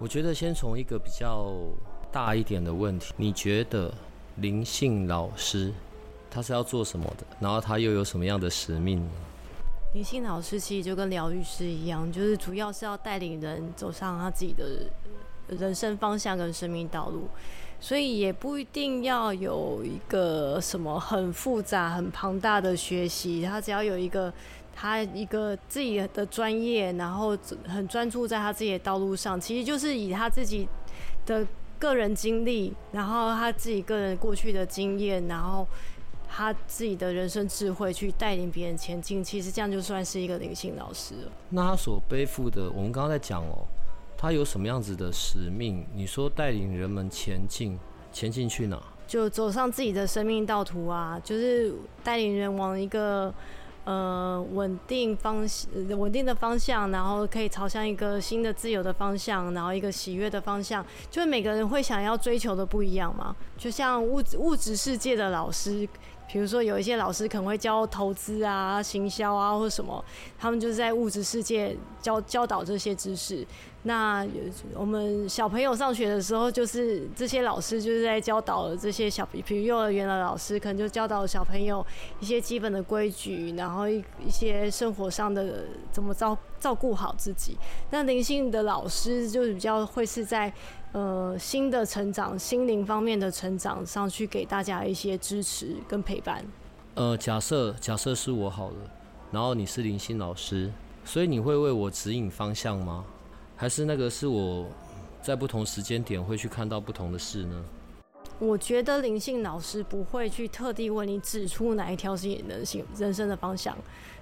我觉得先从一个比较大一点的问题，你觉得灵性老师他是要做什么的？然后他又有什么样的使命？灵性老师其实就跟疗愈师一样，就是主要是要带领人走上他自己的人生方向跟生命道路，所以也不一定要有一个什么很复杂、很庞大的学习，他只要有一个。他一个自己的专业，然后很专注在他自己的道路上，其实就是以他自己的个人经历，然后他自己个人过去的经验，然后他自己的人生智慧去带领别人前进。其实这样就算是一个灵性老师了。那他所背负的，我们刚刚在讲哦，他有什么样子的使命？你说带领人们前进，前进去哪？就走上自己的生命道途啊，就是带领人往一个。呃，稳定方向稳定的方向，然后可以朝向一个新的自由的方向，然后一个喜悦的方向，就是每个人会想要追求的不一样嘛。就像物质物质世界的老师，比如说有一些老师可能会教投资啊、行销啊或什么，他们就是在物质世界教教导这些知识。那我们小朋友上学的时候，就是这些老师就是在教导这些小，比如幼儿园的老师，可能就教导小朋友一些基本的规矩，然后一一些生活上的怎么照照顾好自己。那灵性的老师就是比较会是在呃新的成长、心灵方面的成长上去给大家一些支持跟陪伴。呃，假设假设是我好了，然后你是灵性老师，所以你会为我指引方向吗？还是那个是我在不同时间点会去看到不同的事呢？我觉得灵性老师不会去特地为你指出哪一条是你人性人生的方向，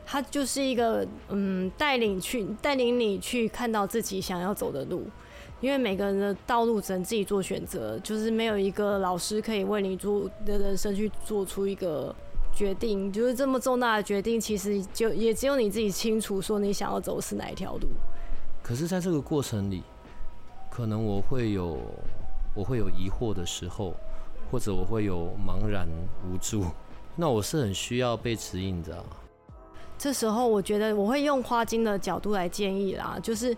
他就是一个嗯带领去带领你去看到自己想要走的路，因为每个人的道路只能自己做选择，就是没有一个老师可以为你做的人生去做出一个决定，就是这么重大的决定，其实就也只有你自己清楚，说你想要走是哪一条路。可是，在这个过程里，可能我会有我会有疑惑的时候，或者我会有茫然无助，那我是很需要被指引的。这时候，我觉得我会用花精的角度来建议啦，就是，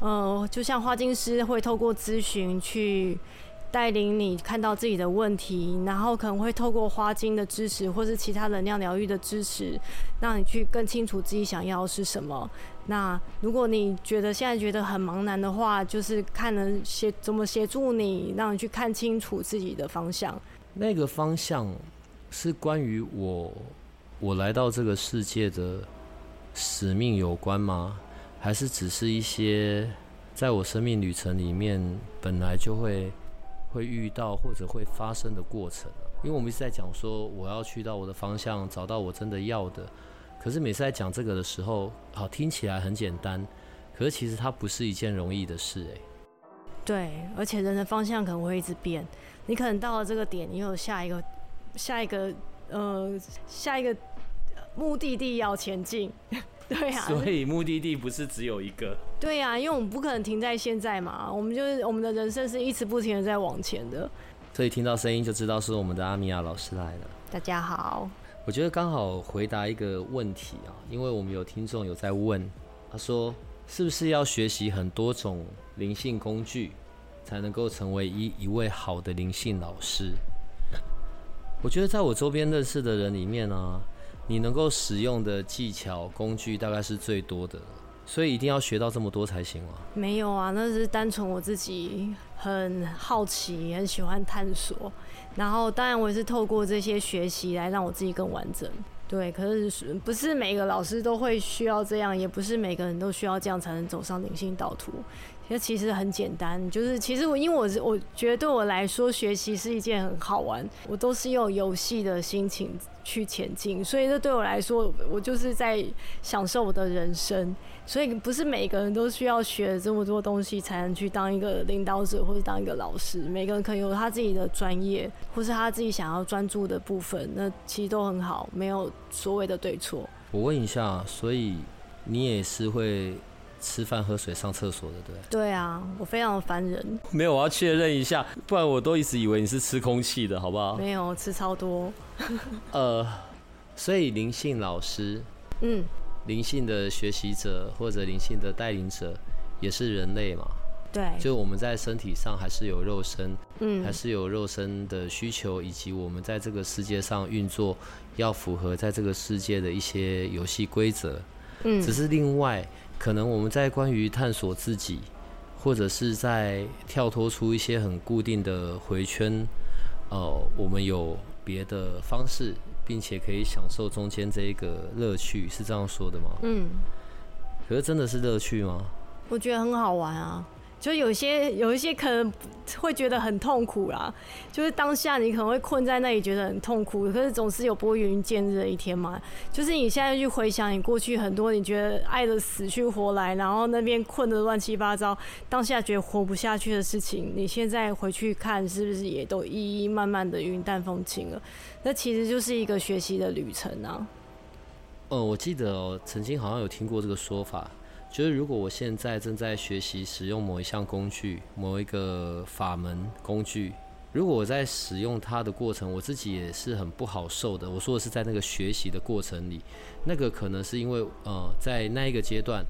呃，就像花精师会透过咨询去。带领你看到自己的问题，然后可能会透过花精的支持，或是其他能量疗愈的支持，让你去更清楚自己想要是什么。那如果你觉得现在觉得很茫然的话，就是看能协怎么协助你，让你去看清楚自己的方向。那个方向是关于我我来到这个世界的使命有关吗？还是只是一些在我生命旅程里面本来就会？会遇到或者会发生的过程因为我们一直在讲说我要去到我的方向，找到我真的要的。可是每次在讲这个的时候，好听起来很简单，可是其实它不是一件容易的事哎。对，而且人的方向可能会一直变，你可能到了这个点，你有下一个下一个呃下一个目的地要前进。对啊，所以目的地不是只有一个。对呀，因为我们不可能停在现在嘛，我们就是我们的人生是一直不停的在往前的。所以听到声音就知道是我们的阿米亚老师来了。大家好，我觉得刚好回答一个问题啊，因为我们有听众有在问，他说是不是要学习很多种灵性工具，才能够成为一一位好的灵性老师？我觉得在我周边认识的人里面呢。你能够使用的技巧工具大概是最多的，所以一定要学到这么多才行吗？没有啊，那是单纯我自己很好奇，很喜欢探索。然后当然我也是透过这些学习来让我自己更完整。对，可是不是每个老师都会需要这样，也不是每个人都需要这样才能走上灵性导图。其实其实很简单，就是其实我因为我是我觉得对我来说学习是一件很好玩，我都是用游戏的心情去前进，所以这对我来说，我就是在享受我的人生。所以不是每个人都需要学这么多东西才能去当一个领导者或者当一个老师，每个人可能有他自己的专业或是他自己想要专注的部分，那其实都很好，没有所谓的对错。我问一下，所以你也是会？吃饭、喝水、上厕所的，对对啊，我非常的烦人。没有，我要确认一下，不然我都一直以为你是吃空气的，好不好？没有，吃超多。呃，所以灵性老师，嗯，灵性的学习者或者灵性的带领者，也是人类嘛？对，就我们在身体上还是有肉身，嗯，还是有肉身的需求，以及我们在这个世界上运作，要符合在这个世界的一些游戏规则。嗯，只是另外。可能我们在关于探索自己，或者是在跳脱出一些很固定的回圈，呃，我们有别的方式，并且可以享受中间这一个乐趣，是这样说的吗？嗯。可是真的是乐趣吗？我觉得很好玩啊。就有些有一些可能会觉得很痛苦啦，就是当下你可能会困在那里觉得很痛苦，可是总是有拨云见日的一天嘛。就是你现在去回想你过去很多你觉得爱的死去活来，然后那边困得乱七八糟，当下觉得活不下去的事情，你现在回去看是不是也都一一慢慢的云淡风轻了？那其实就是一个学习的旅程啊。哦，我记得哦曾经好像有听过这个说法。就是如果我现在正在学习使用某一项工具、某一个法门工具，如果我在使用它的过程，我自己也是很不好受的。我说的是在那个学习的过程里，那个可能是因为呃，在那一个阶段，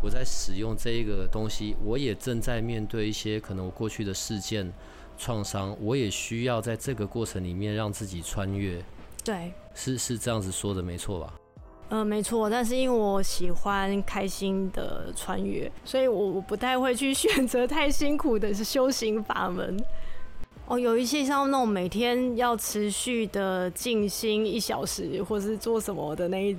我在使用这一个东西，我也正在面对一些可能我过去的事件创伤，我也需要在这个过程里面让自己穿越。对，是是这样子说的，没错吧？呃，没错，但是因为我喜欢开心的穿越，所以我我不太会去选择太辛苦的修行法门。哦，有一些像那种每天要持续的静心一小时，或是做什么的那一，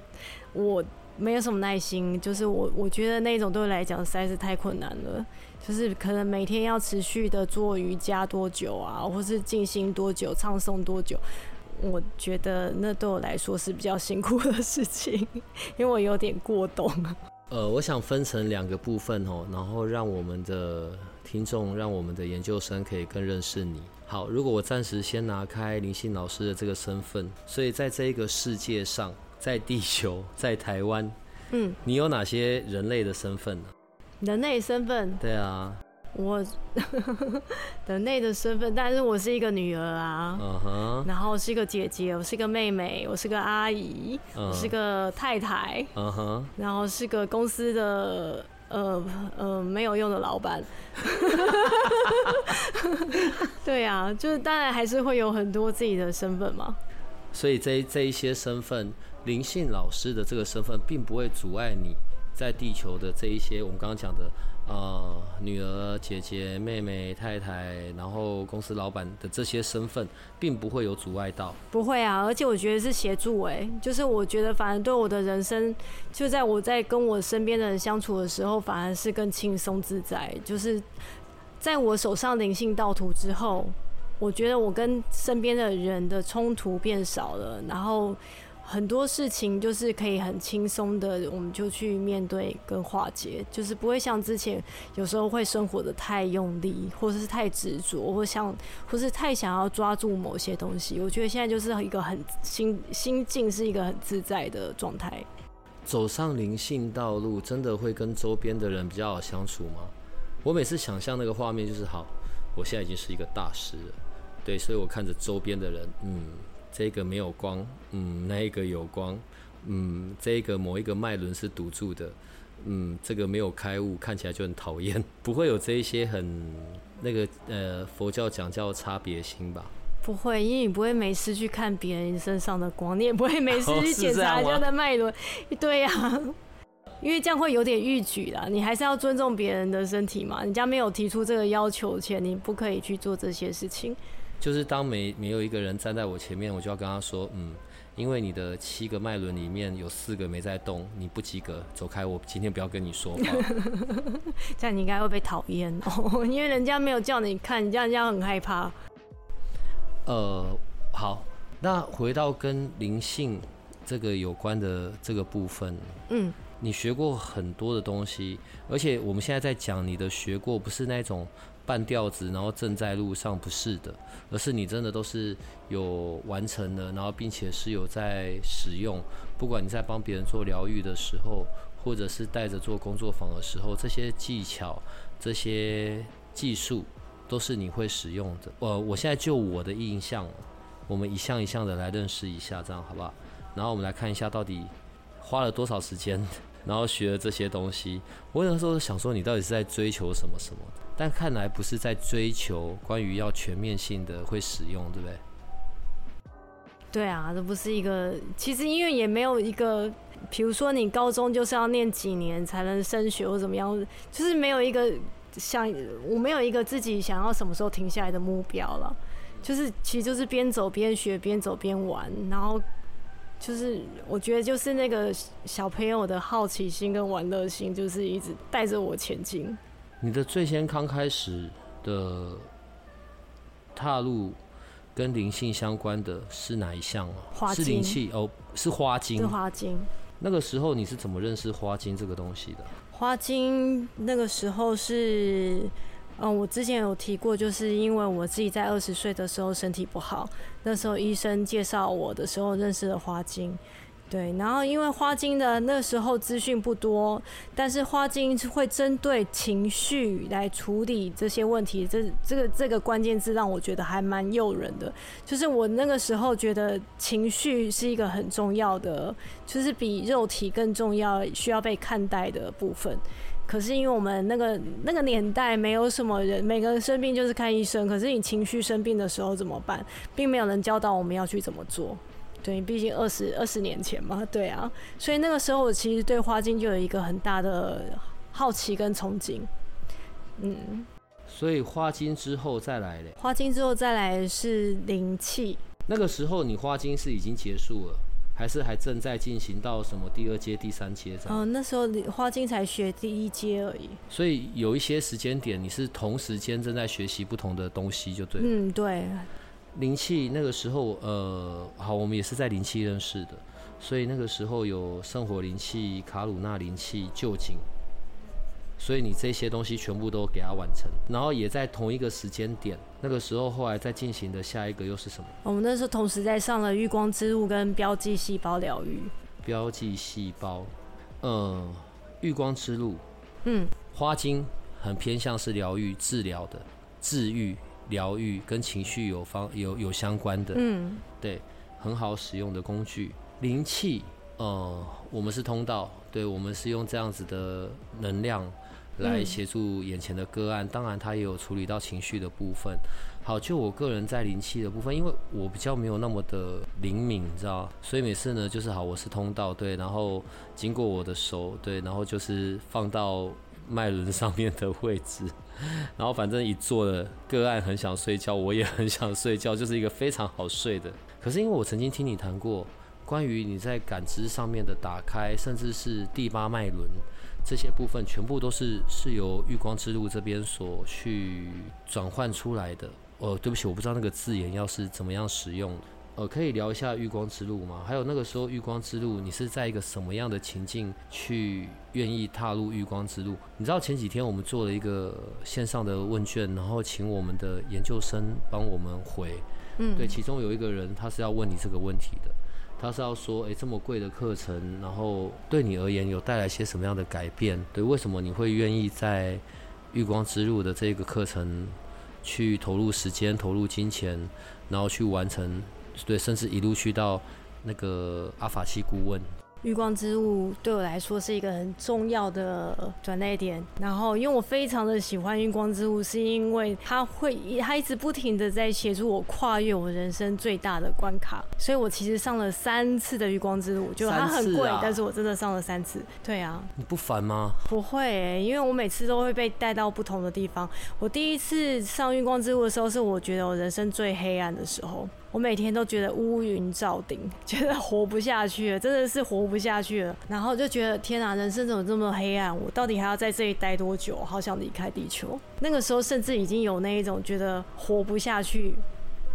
我没有什么耐心。就是我我觉得那种对我来讲实在是太困难了。就是可能每天要持续的做瑜伽多久啊，或是静心多久，唱诵多久。我觉得那对我来说是比较辛苦的事情，因为我有点过动。呃，我想分成两个部分哦，然后让我们的听众、让我们的研究生可以更认识你。好，如果我暂时先拿开林信老师的这个身份，所以在这一个世界上，在地球，在台湾，嗯，你有哪些人类的身份呢？人类身份？对啊。我的内的身份，但是我是一个女儿啊，然后是一个姐姐，我是一个妹妹，我是个阿姨，我是个太太，然后是个公司的呃呃没有用的老板。对啊，就是当然还是会有很多自己的身份嘛。所以这这一些身份，灵性老师的这个身份，并不会阻碍你在地球的这一些我们刚刚讲的。呃，女儿、姐姐、妹妹、太太，然后公司老板的这些身份，并不会有阻碍到。不会啊，而且我觉得是协助哎，就是我觉得反而对我的人生，就在我在跟我身边的人相处的时候，反而是更轻松自在。就是在我手上灵性道图之后，我觉得我跟身边的人的冲突变少了，然后。很多事情就是可以很轻松的，我们就去面对跟化解，就是不会像之前有时候会生活的太用力，或者是太执着，或像或是太想要抓住某些东西。我觉得现在就是一个很心心境是一个很自在的状态。走上灵性道路，真的会跟周边的人比较好相处吗？我每次想象那个画面就是好，我现在已经是一个大师了，对，所以我看着周边的人，嗯。这个没有光，嗯，那一个有光，嗯，这个某一个脉轮是堵住的，嗯，这个没有开悟，看起来就很讨厌，不会有这一些很那个呃佛教讲叫差别心吧？不会，因为你不会没事去看别人身上的光，你也不会没事去检查人家的脉轮，对呀，因为这样会有点逾矩啦。你还是要尊重别人的身体嘛，人家没有提出这个要求前，你不可以去做这些事情。就是当没没有一个人站在我前面，我就要跟他说，嗯，因为你的七个脉轮里面有四个没在动，你不及格，走开，我今天不要跟你说话。这样你应该会被讨厌哦，因为人家没有叫你看，你这样人家很害怕。呃，好，那回到跟灵性这个有关的这个部分，嗯，你学过很多的东西，而且我们现在在讲你的学过，不是那种半吊子，然后正在路上，不是的，而是你真的都是有完成的，然后并且是有在使用。不管你在帮别人做疗愈的时候，或者是带着做工作坊的时候，这些技巧、这些技术都是你会使用的。呃，我现在就我的印象，我们一项一项的来认识一下，这样好不好？然后我们来看一下到底花了多少时间。然后学了这些东西，我有时候想说，你到底是在追求什么什么？但看来不是在追求关于要全面性的会使用，对不对？对啊，这不是一个，其实因为也没有一个，比如说你高中就是要念几年才能升学或怎么样，就是没有一个想，我没有一个自己想要什么时候停下来的目标了，就是其实就是边走边学，边走边玩，然后。就是我觉得，就是那个小朋友的好奇心跟玩乐心，就是一直带着我前进。你的最先刚开始的踏入跟灵性相关的是哪一项啊？花是灵气哦，是花精。是花精。那个时候你是怎么认识花精这个东西的？花精那个时候是。嗯，我之前有提过，就是因为我自己在二十岁的时候身体不好，那时候医生介绍我的时候认识了花精，对，然后因为花精的那时候资讯不多，但是花精会针对情绪来处理这些问题，这这个这个关键字让我觉得还蛮诱人的，就是我那个时候觉得情绪是一个很重要的，就是比肉体更重要需要被看待的部分。可是因为我们那个那个年代没有什么人，每个人生病就是看医生。可是你情绪生病的时候怎么办？并没有人教导我们要去怎么做。对，毕竟二十二十年前嘛，对啊。所以那个时候我其实对花精就有一个很大的好奇跟憧憬。嗯。所以花精之后再来嘞？花精之后再来是灵气。那个时候你花精是已经结束了。还是还正在进行到什么第二阶、第三阶这样？哦，那时候花精才学第一阶而已。所以有一些时间点，你是同时间正在学习不同的东西，就对。嗯，对。灵气那个时候，呃，好，我们也是在灵气认识的，所以那个时候有圣火灵气、卡鲁纳灵气、旧景。所以你这些东西全部都给它完成，然后也在同一个时间点，那个时候后来再进行的下一个又是什么？我们那时候同时在上了月光之路跟标记细胞疗愈。标记细胞，嗯，月光之路，嗯，花精很偏向是疗愈、治疗的，治愈、疗愈跟情绪有方有有相关的，嗯，对，很好使用的工具。灵气，呃，我们是通道，对我们是用这样子的能量。来协助眼前的个案，当然它也有处理到情绪的部分。好，就我个人在灵气的部分，因为我比较没有那么的灵敏，你知道，所以每次呢就是好，我是通道对，然后经过我的手对，然后就是放到脉轮上面的位置，然后反正一坐了个案很想睡觉，我也很想睡觉，就是一个非常好睡的。可是因为我曾经听你谈过关于你在感知上面的打开，甚至是第八脉轮。这些部分全部都是是由玉光之路这边所去转换出来的。哦，对不起，我不知道那个字眼要是怎么样使用。呃，可以聊一下玉光之路吗？还有那个时候玉光之路，你是在一个什么样的情境去愿意踏入玉光之路？你知道前几天我们做了一个线上的问卷，然后请我们的研究生帮我们回。嗯，对，其中有一个人他是要问你这个问题的。他是要说，哎，这么贵的课程，然后对你而言有带来些什么样的改变？对，为什么你会愿意在玉光之路的这个课程去投入时间、投入金钱，然后去完成？对，甚至一路去到那个阿法西顾问。月光之物对我来说是一个很重要的转捩点。然后，因为我非常的喜欢月光之物，是因为它会，它一直不停的在协助我跨越我人生最大的关卡。所以我其实上了三次的月光之路，就它很贵，但是我真的上了三次。对啊，你不烦吗？不会，因为我每次都会被带到不同的地方。我第一次上月光之路的时候，是我觉得我人生最黑暗的时候。我每天都觉得乌云罩顶，觉得活不下去了，真的是活不下去了。然后就觉得天啊，人生怎么这么黑暗？我到底还要在这里待多久？好想离开地球。那个时候甚至已经有那一种觉得活不下去，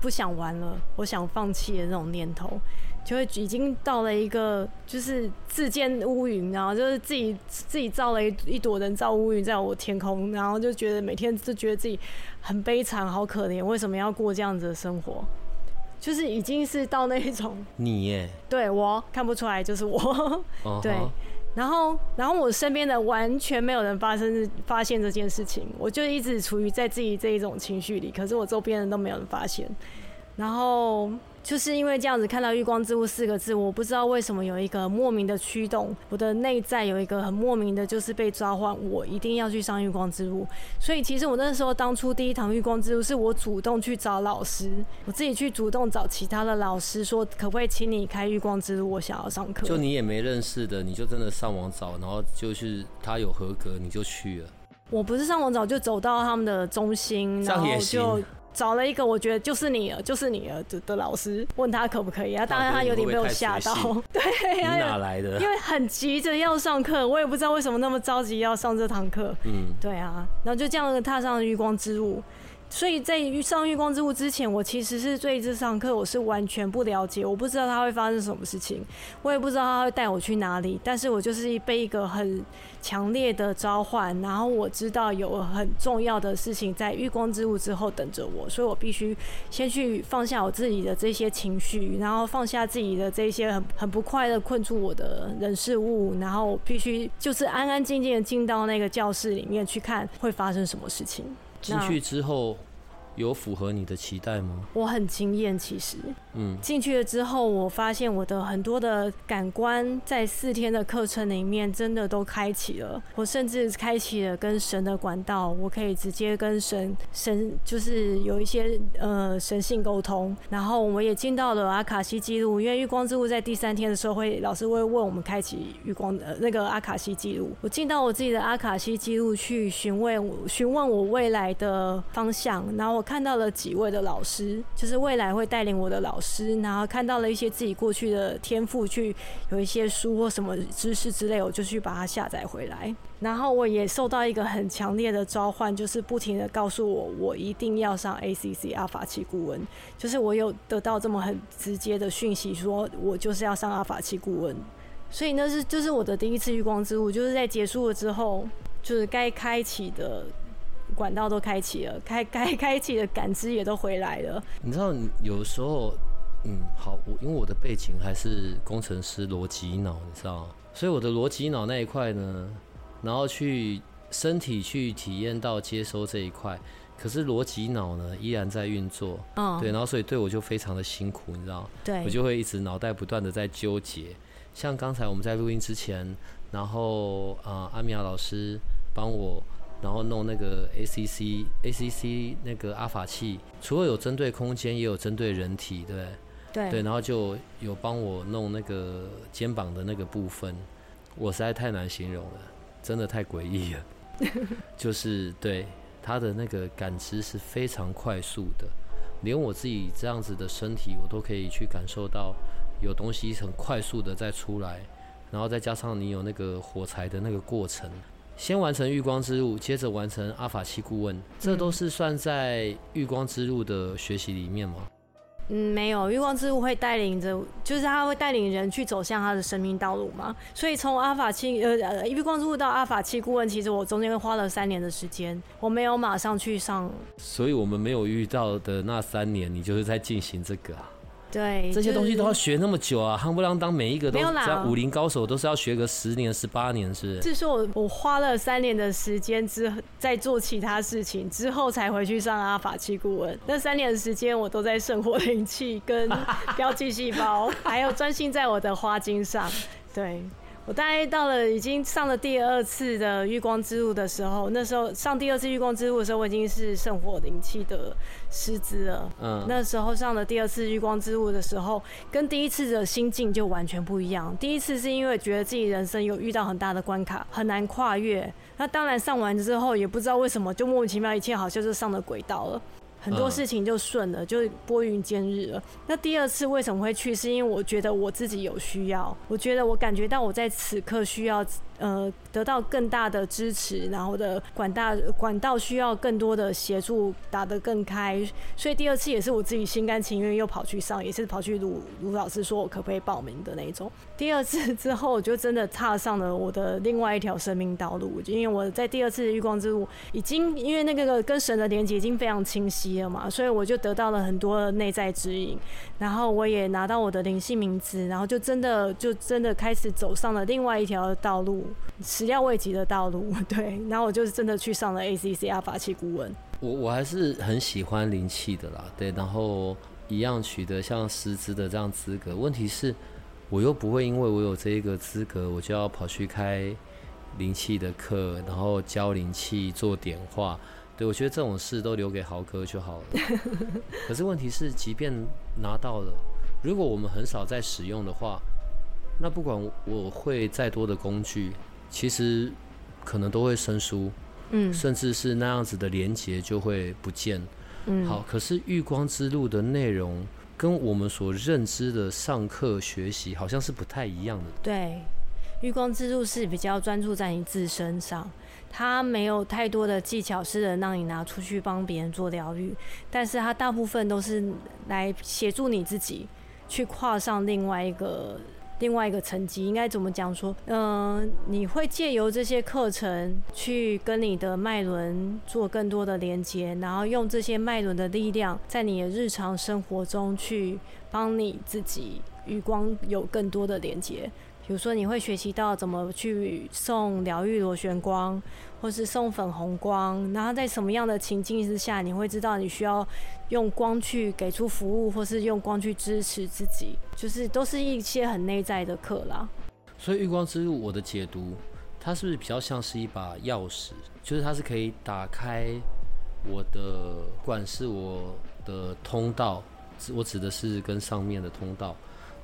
不想玩了，我想放弃的那种念头。就会已经到了一个就是自建乌云，然后就是自己自己造了一一朵人造乌云在我天空，然后就觉得每天就觉得自己很悲惨，好可怜，为什么要过这样子的生活？就是已经是到那一种 你耶，对我看不出来就是我，对，然后然后我身边的完全没有人发生发现这件事情，我就一直处于在自己这一种情绪里，可是我周边人都没有人发现，然后。就是因为这样子看到“月光之屋”四个字，我不知道为什么有一个莫名的驱动，我的内在有一个很莫名的，就是被召唤，我一定要去上月光之路。所以其实我那时候当初第一堂月光之路，是我主动去找老师，我自己去主动找其他的老师，说可不可以请你开月光之路，我想要上课。就你也没认识的，你就真的上网找，然后就是他有合格，你就去了。我不是上网找，就走到他们的中心，然后就。找了一个我觉得就是你了，就是你了的的老师，问他可不可以啊？当然他有点被我吓到，对，你哪来的？因为很急着要上课，我也不知道为什么那么着急要上这堂课。嗯，对啊，然后就这样踏上了月光之路。所以在上月光之路之前，我其实是对这堂课我是完全不了解，我不知道它会发生什么事情，我也不知道它会带我去哪里。但是我就是被一个很强烈的召唤，然后我知道有很重要的事情在月光之路之后等着我，所以我必须先去放下我自己的这些情绪，然后放下自己的这些很很不快乐困住我的人事物，然后必须就是安安静静的进到那个教室里面去看会发生什么？事情。进去之后。有符合你的期待吗？我很惊艳，其实，嗯，进去了之后，我发现我的很多的感官在四天的课程里面真的都开启了。我甚至开启了跟神的管道，我可以直接跟神神就是有一些呃神性沟通。然后我也进到了阿卡西记录，因为月光之路在第三天的时候会老师会问我们开启月光的那个阿卡西记录。我进到我自己的阿卡西记录去询问询问我未来的方向，然后我。看到了几位的老师，就是未来会带领我的老师，然后看到了一些自己过去的天赋，去有一些书或什么知识之类，我就去把它下载回来。然后我也受到一个很强烈的召唤，就是不停的告诉我，我一定要上 ACC 阿法奇顾问。就是我有得到这么很直接的讯息，说我就是要上阿法奇顾问。所以那是就是我的第一次月光之路，就是在结束了之后，就是该开启的。管道都开启了，开 开开启的感知也都回来了。你知道，有时候，嗯，好，我因为我的背景还是工程师逻辑脑，你知道，所以我的逻辑脑那一块呢，然后去身体去体验到接收这一块，可是逻辑脑呢依然在运作，嗯，对，然后所以对我就非常的辛苦，你知道，对我就会一直脑袋不断的在纠结。像刚才我们在录音之前，然后啊，阿米亚老师帮我。然后弄那个 ACC ACC 那个阿法器，除了有针对空间，也有针对人体，对对？对，然后就有帮我弄那个肩膀的那个部分，我实在太难形容了，真的太诡异了。就是对他的那个感知是非常快速的，连我自己这样子的身体，我都可以去感受到有东西很快速的在出来，然后再加上你有那个火柴的那个过程。先完成月光之路，接着完成阿法七顾问，这都是算在月光之路的学习里面吗？嗯，没有，月光之路会带领着，就是他会带领人去走向他的生命道路嘛。所以从阿法七呃呃月光之路到阿法七顾问，其实我中间花了三年的时间，我没有马上去上。所以我们没有遇到的那三年，你就是在进行这个啊。对，这些东西都要学那么久啊！夯不啷当每一个都像武林高手，都是要学个十年、十八年，是不。是说我我花了三年的时间之在做其他事情之后，才回去上阿法器顾问。那三年的时间，我都在圣火灵气跟 标记细胞，还有专心在我的花精上。对。我大概到了已经上了第二次的月光之路的时候，那时候上第二次月光之路的时候，我已经是圣火灵气的师资了。嗯，那时候上了第二次月光之路的时候，跟第一次的心境就完全不一样。第一次是因为觉得自己人生有遇到很大的关卡，很难跨越。那当然上完之后，也不知道为什么就莫名其妙，一切好像就上了轨道了。很多事情就顺了，就拨云见日了。那第二次为什么会去？是因为我觉得我自己有需要，我觉得我感觉到我在此刻需要。呃，得到更大的支持，然后的管大管道需要更多的协助，打得更开。所以第二次也是我自己心甘情愿又跑去上，也是跑去卢卢老师说我可不可以报名的那种。第二次之后，我就真的踏上了我的另外一条生命道路。因为我在第二次的月光之路，已经因为那个跟神的连接已经非常清晰了嘛，所以我就得到了很多内在指引。然后我也拿到我的灵性名字，然后就真的就真的开始走上了另外一条道路。始料未及的道路，对，然后我就是真的去上了 ACCR 法器顾问。我我还是很喜欢灵气的啦，对，然后一样取得像师资的这样资格。问题是，我又不会因为我有这一个资格，我就要跑去开灵气的课，然后教灵气做点化。对我觉得这种事都留给豪哥就好了。可是问题是，即便拿到了，如果我们很少在使用的话。那不管我会再多的工具，其实可能都会生疏，嗯，甚至是那样子的连接就会不见，嗯，好，可是玉光之路的内容跟我们所认知的上课学习好像是不太一样的。对，玉光之路是比较专注在你自身上，它没有太多的技巧是能让你拿出去帮别人做疗愈，但是它大部分都是来协助你自己去跨上另外一个。另外一个层级应该怎么讲？说，嗯，你会借由这些课程去跟你的脉轮做更多的连接，然后用这些脉轮的力量，在你的日常生活中去帮你自己与光有更多的连接。比如说，你会学习到怎么去送疗愈螺旋光，或是送粉红光，然后在什么样的情境之下，你会知道你需要用光去给出服务，或是用光去支持自己，就是都是一些很内在的课啦。所以，月光之路，我的解读，它是不是比较像是一把钥匙？就是它是可以打开我的，不管是我的通道，我指的是跟上面的通道，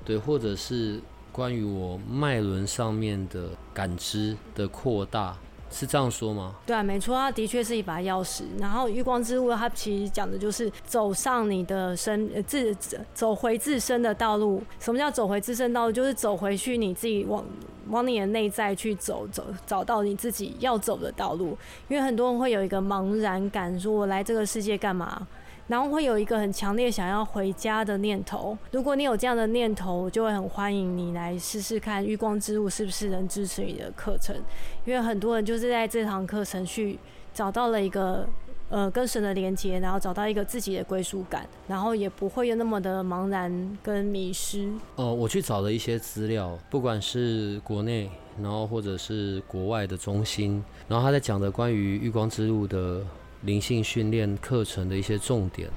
对，或者是。关于我脉轮上面的感知的扩大，是这样说吗？对啊，没错，它的确是一把钥匙。然后月光之物，它其实讲的就是走上你的身呃自走回自身的道路。什么叫走回自身道路？就是走回去你自己往往你的内在去走走，找到你自己要走的道路。因为很多人会有一个茫然感，说我来这个世界干嘛？然后会有一个很强烈想要回家的念头。如果你有这样的念头，我就会很欢迎你来试试看月光之路是不是能支持你的课程。因为很多人就是在这堂课程去找到了一个呃跟神的连接，然后找到一个自己的归属感，然后也不会有那么的茫然跟迷失。哦，我去找了一些资料，不管是国内，然后或者是国外的中心，然后他在讲的关于月光之路的。灵性训练课程的一些重点，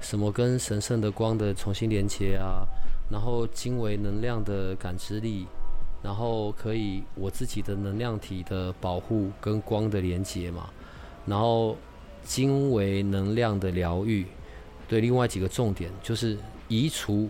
什么跟神圣的光的重新连接啊，然后经纬能量的感知力，然后可以我自己的能量体的保护跟光的连接嘛，然后经纬能量的疗愈，对，另外几个重点就是移除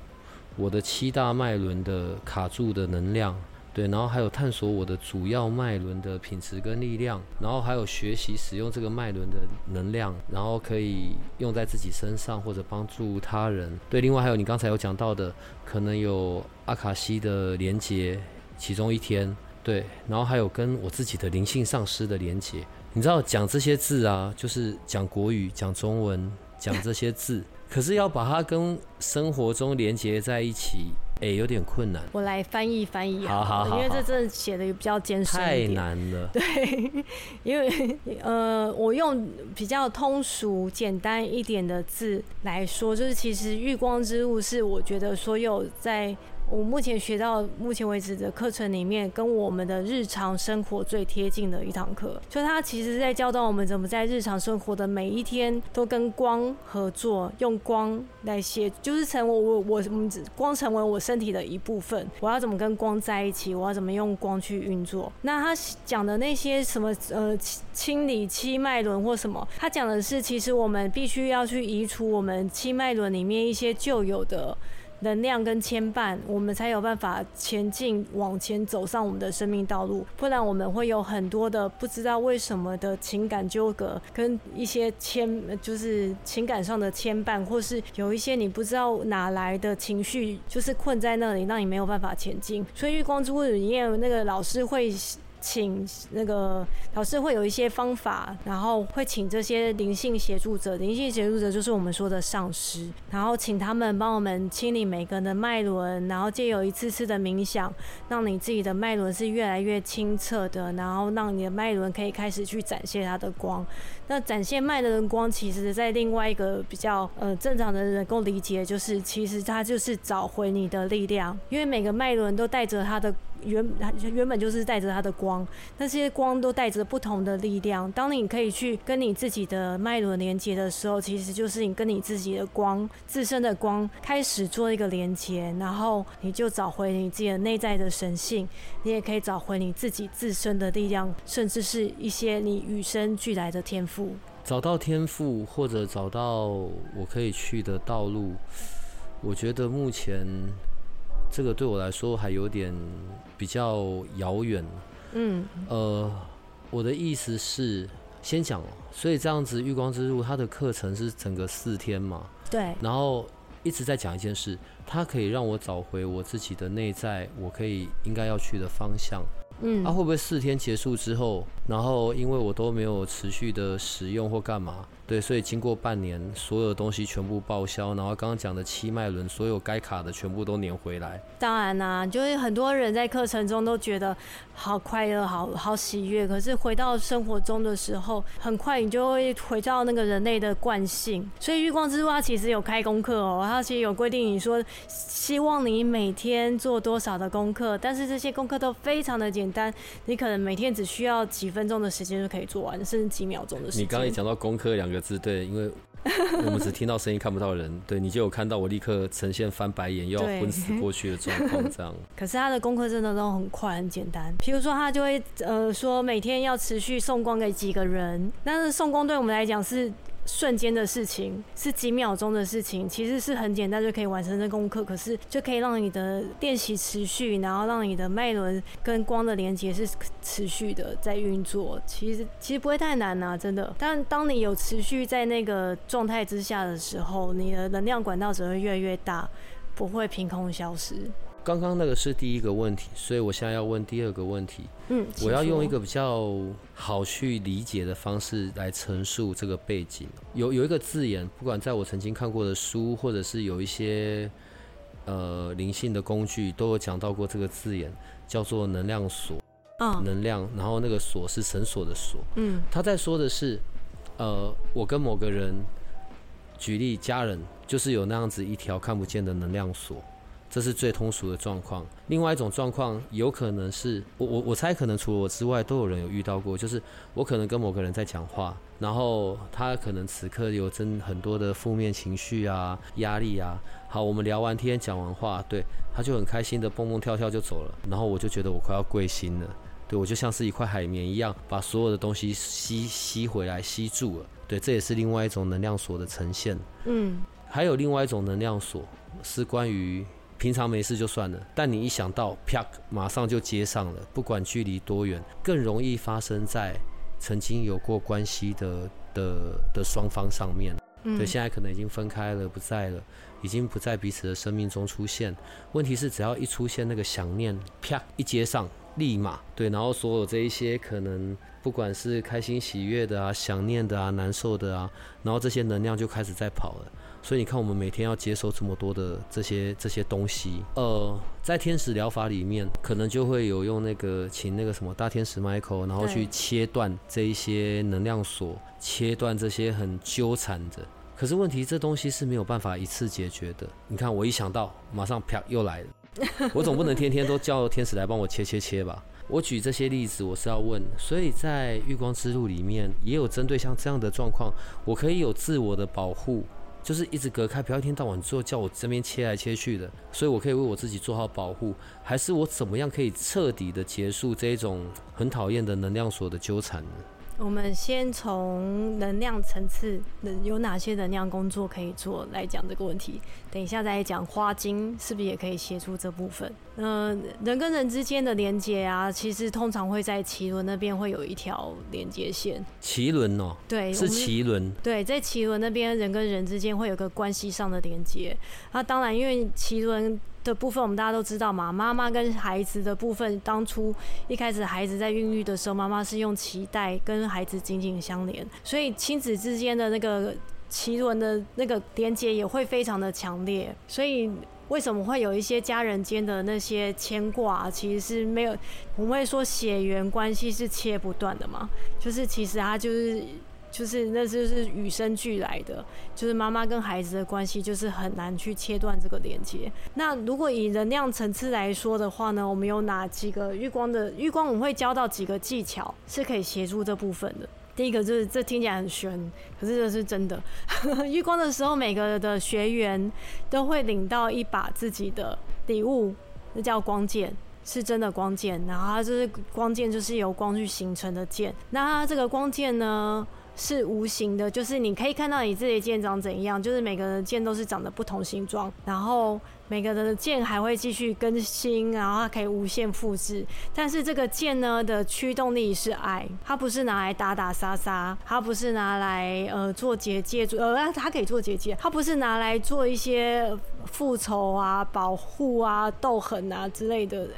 我的七大脉轮的卡住的能量。对，然后还有探索我的主要脉轮的品质跟力量，然后还有学习使用这个脉轮的能量，然后可以用在自己身上或者帮助他人。对，另外还有你刚才有讲到的，可能有阿卡西的连接，其中一天，对，然后还有跟我自己的灵性上师的连接。你知道讲这些字啊，就是讲国语、讲中文、讲这些字，可是要把它跟生活中连接在一起。哎，有点困难。我来翻译翻译，好好好，因为这真的写的比较艰深太难了。对，因为呃，我用比较通俗简单一点的字来说，就是其实月光之路是我觉得所有在。我目前学到目前为止的课程里面，跟我们的日常生活最贴近的一堂课，就它其实是在教导我们怎么在日常生活的每一天都跟光合作，用光来写，就是成为我我我光成为我身体的一部分。我要怎么跟光在一起？我要怎么用光去运作？那他讲的那些什么呃清理七脉轮或什么，他讲的是其实我们必须要去移除我们七脉轮里面一些旧有的。能量跟牵绊，我们才有办法前进往前走上我们的生命道路。不然我们会有很多的不知道为什么的情感纠葛，跟一些牵就是情感上的牵绊，或是有一些你不知道哪来的情绪，就是困在那里，让你没有办法前进。所以月光之屋里面那个老师会。请那个老师会有一些方法，然后会请这些灵性协助者，灵性协助者就是我们说的上师，然后请他们帮我们清理每个人的脉轮，然后借由一次次的冥想，让你自己的脉轮是越来越清澈的，然后让你的脉轮可以开始去展现它的光。那展现脉轮的光，其实在另外一个比较呃正常的人能够理解，就是其实它就是找回你的力量，因为每个脉轮都带着它的。原原本就是带着它的光，那些光都带着不同的力量。当你可以去跟你自己的脉轮连接的时候，其实就是你跟你自己的光、自身的光开始做一个连接，然后你就找回你自己的内在的神性，你也可以找回你自己自身的力量，甚至是一些你与生俱来的天赋。找到天赋，或者找到我可以去的道路，我觉得目前。这个对我来说还有点比较遥远。嗯，呃，我的意思是先讲，所以这样子，月光之路它的课程是整个四天嘛？对。然后一直在讲一件事，它可以让我找回我自己的内在，我可以应该要去的方向。嗯。啊，会不会四天结束之后，然后因为我都没有持续的使用或干嘛？对，所以经过半年，所有东西全部报销，然后刚刚讲的七脉轮，所有该卡的全部都粘回来。当然啦，就是很多人在课程中都觉得好快乐、好好喜悦，可是回到生活中的时候，很快你就会回到那个人类的惯性。所以月光之路它其实有开功课哦，它其实有规定，你说希望你每天做多少的功课，但是这些功课都非常的简单，你可能每天只需要几分钟的时间就可以做完，甚至几秒钟的时间。你刚刚一讲到功课两个。字对，因为我们只听到声音看不到人，对你就有看到我立刻呈现翻白眼又要昏死过去的状况，这样。可是他的功课真的都很快很简单，比如说他就会呃说每天要持续送光给几个人，但是送光对我们来讲是。瞬间的事情是几秒钟的事情，其实是很简单就可以完成的功课。可是就可以让你的练习持续，然后让你的脉轮跟光的连接是持续的在运作。其实其实不会太难呐，真的。但当你有持续在那个状态之下的时候，你的能量管道只会越来越大，不会凭空消失。刚刚那个是第一个问题，所以我现在要问第二个问题。嗯，我要用一个比较好去理解的方式来陈述这个背景。有有一个字眼，不管在我曾经看过的书，或者是有一些呃灵性的工具，都有讲到过这个字眼，叫做能量锁。啊，能量，然后那个锁是绳索的锁。嗯，他在说的是，呃，我跟某个人，举例家人，就是有那样子一条看不见的能量锁。这是最通俗的状况。另外一种状况，有可能是我我我猜，可能除了我之外，都有人有遇到过。就是我可能跟某个人在讲话，然后他可能此刻有真很多的负面情绪啊、压力啊。好，我们聊完天、讲完话，对，他就很开心的蹦蹦跳跳就走了。然后我就觉得我快要跪心了，对我就像是一块海绵一样，把所有的东西吸吸回来、吸住了。对，这也是另外一种能量锁的呈现。嗯，还有另外一种能量锁是关于。平常没事就算了，但你一想到啪，马上就接上了，不管距离多远，更容易发生在曾经有过关系的的的双方上面。对，现在可能已经分开了，不在了，已经不在彼此的生命中出现。问题是，只要一出现那个想念，啪一接上，立马对，然后所有这一些可能，不管是开心喜悦的啊，想念的啊，难受的啊，然后这些能量就开始在跑了。所以你看，我们每天要接收这么多的这些这些东西，呃，在天使疗法里面，可能就会有用那个请那个什么大天使 Michael，然后去切断这一些能量锁，切断这些很纠缠的。可是问题，这东西是没有办法一次解决的。你看，我一想到，马上啪又来了，我总不能天天都叫天使来帮我切切切吧？我举这些例子，我是要问，所以在月光之路里面，也有针对像这样的状况，我可以有自我的保护。就是一直隔开，不要一天到晚做叫我这边切来切去的，所以我可以为我自己做好保护，还是我怎么样可以彻底的结束这一种很讨厌的能量锁的纠缠呢？我们先从能量层次能，有哪些能量工作可以做来讲这个问题。等一下再讲花精是不是也可以协助这部分？嗯，人跟人之间的连接啊，其实通常会在脐轮那边会有一条连接线。脐轮哦，对，是脐轮。对，在脐轮那边，人跟人之间会有个关系上的连接。那当然，因为脐轮。的部分我们大家都知道嘛，妈妈跟孩子的部分，当初一开始孩子在孕育的时候，妈妈是用脐带跟孩子紧紧相连，所以亲子之间的那个脐轮的那个连接也会非常的强烈。所以为什么会有一些家人间的那些牵挂，其实是没有，我们会说血缘关系是切不断的嘛，就是其实它就是。就是那就是与生俱来的，就是妈妈跟孩子的关系就是很难去切断这个连接。那如果以能量层次来说的话呢，我们有哪几个浴光的浴光？我们会教到几个技巧是可以协助这部分的。第一个就是这听起来很玄，可是这是真的。浴光的时候，每个的学员都会领到一把自己的礼物，那叫光剑，是真的光剑。然后它就是光剑，就是由光去形成的剑。那它这个光剑呢？是无形的，就是你可以看到你自己的剑长怎样，就是每个人的剑都是长得不同形状，然后每个人的剑还会继续更新，然后它可以无限复制。但是这个剑呢的驱动力是爱，它不是拿来打打杀杀，它不是拿来呃做结界，呃它可以做结界，它不是拿来做一些复仇啊、保护啊、斗狠啊之类的，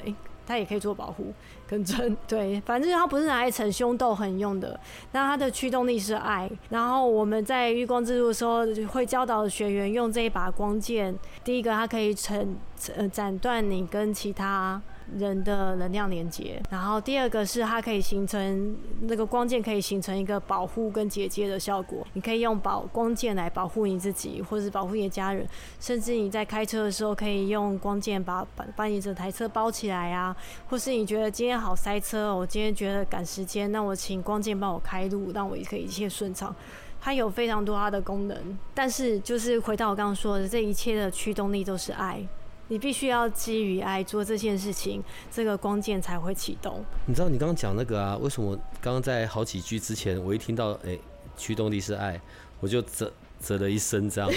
它也可以做保护。很真 对，反正它不是拿来逞凶斗狠用的。那它的驱动力是爱。然后我们在御光之路的时候，会教导学员用这一把光剑。第一个，它可以成呃斩断你跟其他。人的能量连接，然后第二个是它可以形成那个光剑，可以形成一个保护跟结界的效果。你可以用保光剑来保护你自己，或者是保护你的家人，甚至你在开车的时候可以用光剑把把把你整台车包起来啊，或是你觉得今天好塞车，我今天觉得赶时间，那我请光剑帮我开路，让我也可以一切顺畅。它有非常多它的功能，但是就是回到我刚刚说的，这一切的驱动力都是爱。你必须要基于爱做这件事情，这个光剑才会启动。你知道你刚刚讲那个啊？为什么刚刚在好几句之前，我一听到哎，驱动力是爱，我就啧啧了一声这样。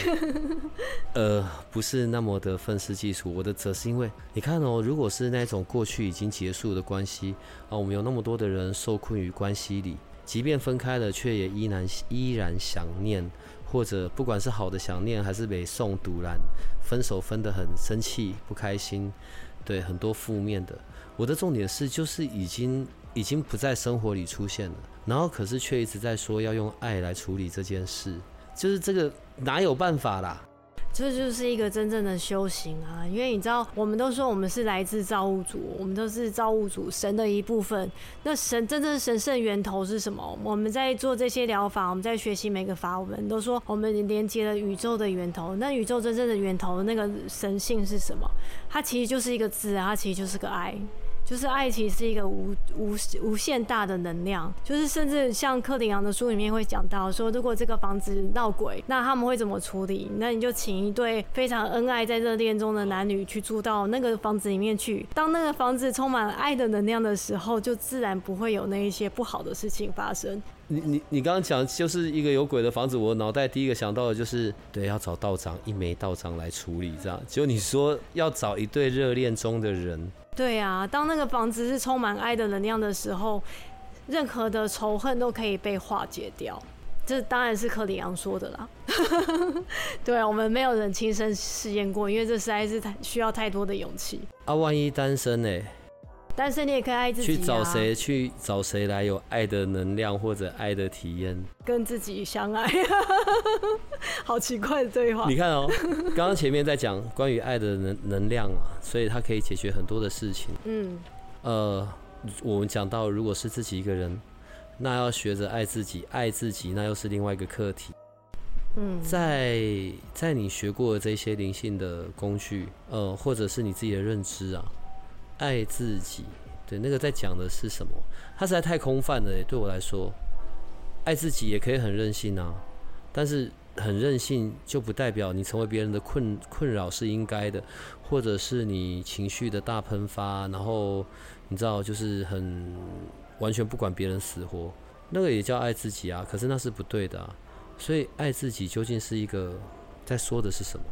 呃，不是那么的愤世嫉俗，我的啧是因为你看哦，如果是那种过去已经结束的关系啊，我们有那么多的人受困于关系里，即便分开了，却也依然依然想念。或者不管是好的想念，还是北宋独然分手分得很生气不开心，对很多负面的。我的重点是，就是已经已经不在生活里出现了，然后可是却一直在说要用爱来处理这件事，就是这个哪有办法啦？这就是一个真正的修行啊！因为你知道，我们都说我们是来自造物主，我们都是造物主神的一部分。那神真正神圣源头是什么？我们在做这些疗法，我们在学习每个法，我们都说我们连接了宇宙的源头。那宇宙真正的源头，那个神性是什么？它其实就是一个字，它其实就是个爱。就是爱情是一个无无无限大的能量，就是甚至像克里昂的书里面会讲到说，如果这个房子闹鬼，那他们会怎么处理？那你就请一对非常恩爱在热恋中的男女去住到那个房子里面去。当那个房子充满爱的能量的时候，就自然不会有那一些不好的事情发生。你你你刚刚讲就是一个有鬼的房子，我脑袋第一个想到的就是对，要找道长一枚道长来处理这样。就你说要找一对热恋中的人。对啊，当那个房子是充满爱的能量的时候，任何的仇恨都可以被化解掉。这当然是克里昂说的啦。对啊，我们没有人亲身试验过，因为这实在是太需要太多的勇气。啊，万一单身呢？单身你也可以爱自己。去找谁？去找谁来有爱的能量或者爱的体验？跟自己相爱。好奇怪的对话。你看哦，刚刚前面在讲关于爱的能能量嘛，所以它可以解决很多的事情。嗯。呃，我们讲到，如果是自己一个人，那要学着爱自己，爱自己那又是另外一个课题。嗯。在在你学过这些灵性的工具，呃，或者是你自己的认知啊。爱自己，对那个在讲的是什么？它实在太空泛了。对我来说，爱自己也可以很任性啊。但是很任性就不代表你成为别人的困困扰是应该的，或者是你情绪的大喷发，然后你知道就是很完全不管别人死活。那个也叫爱自己啊，可是那是不对的啊。所以爱自己究竟是一个在说的是什么？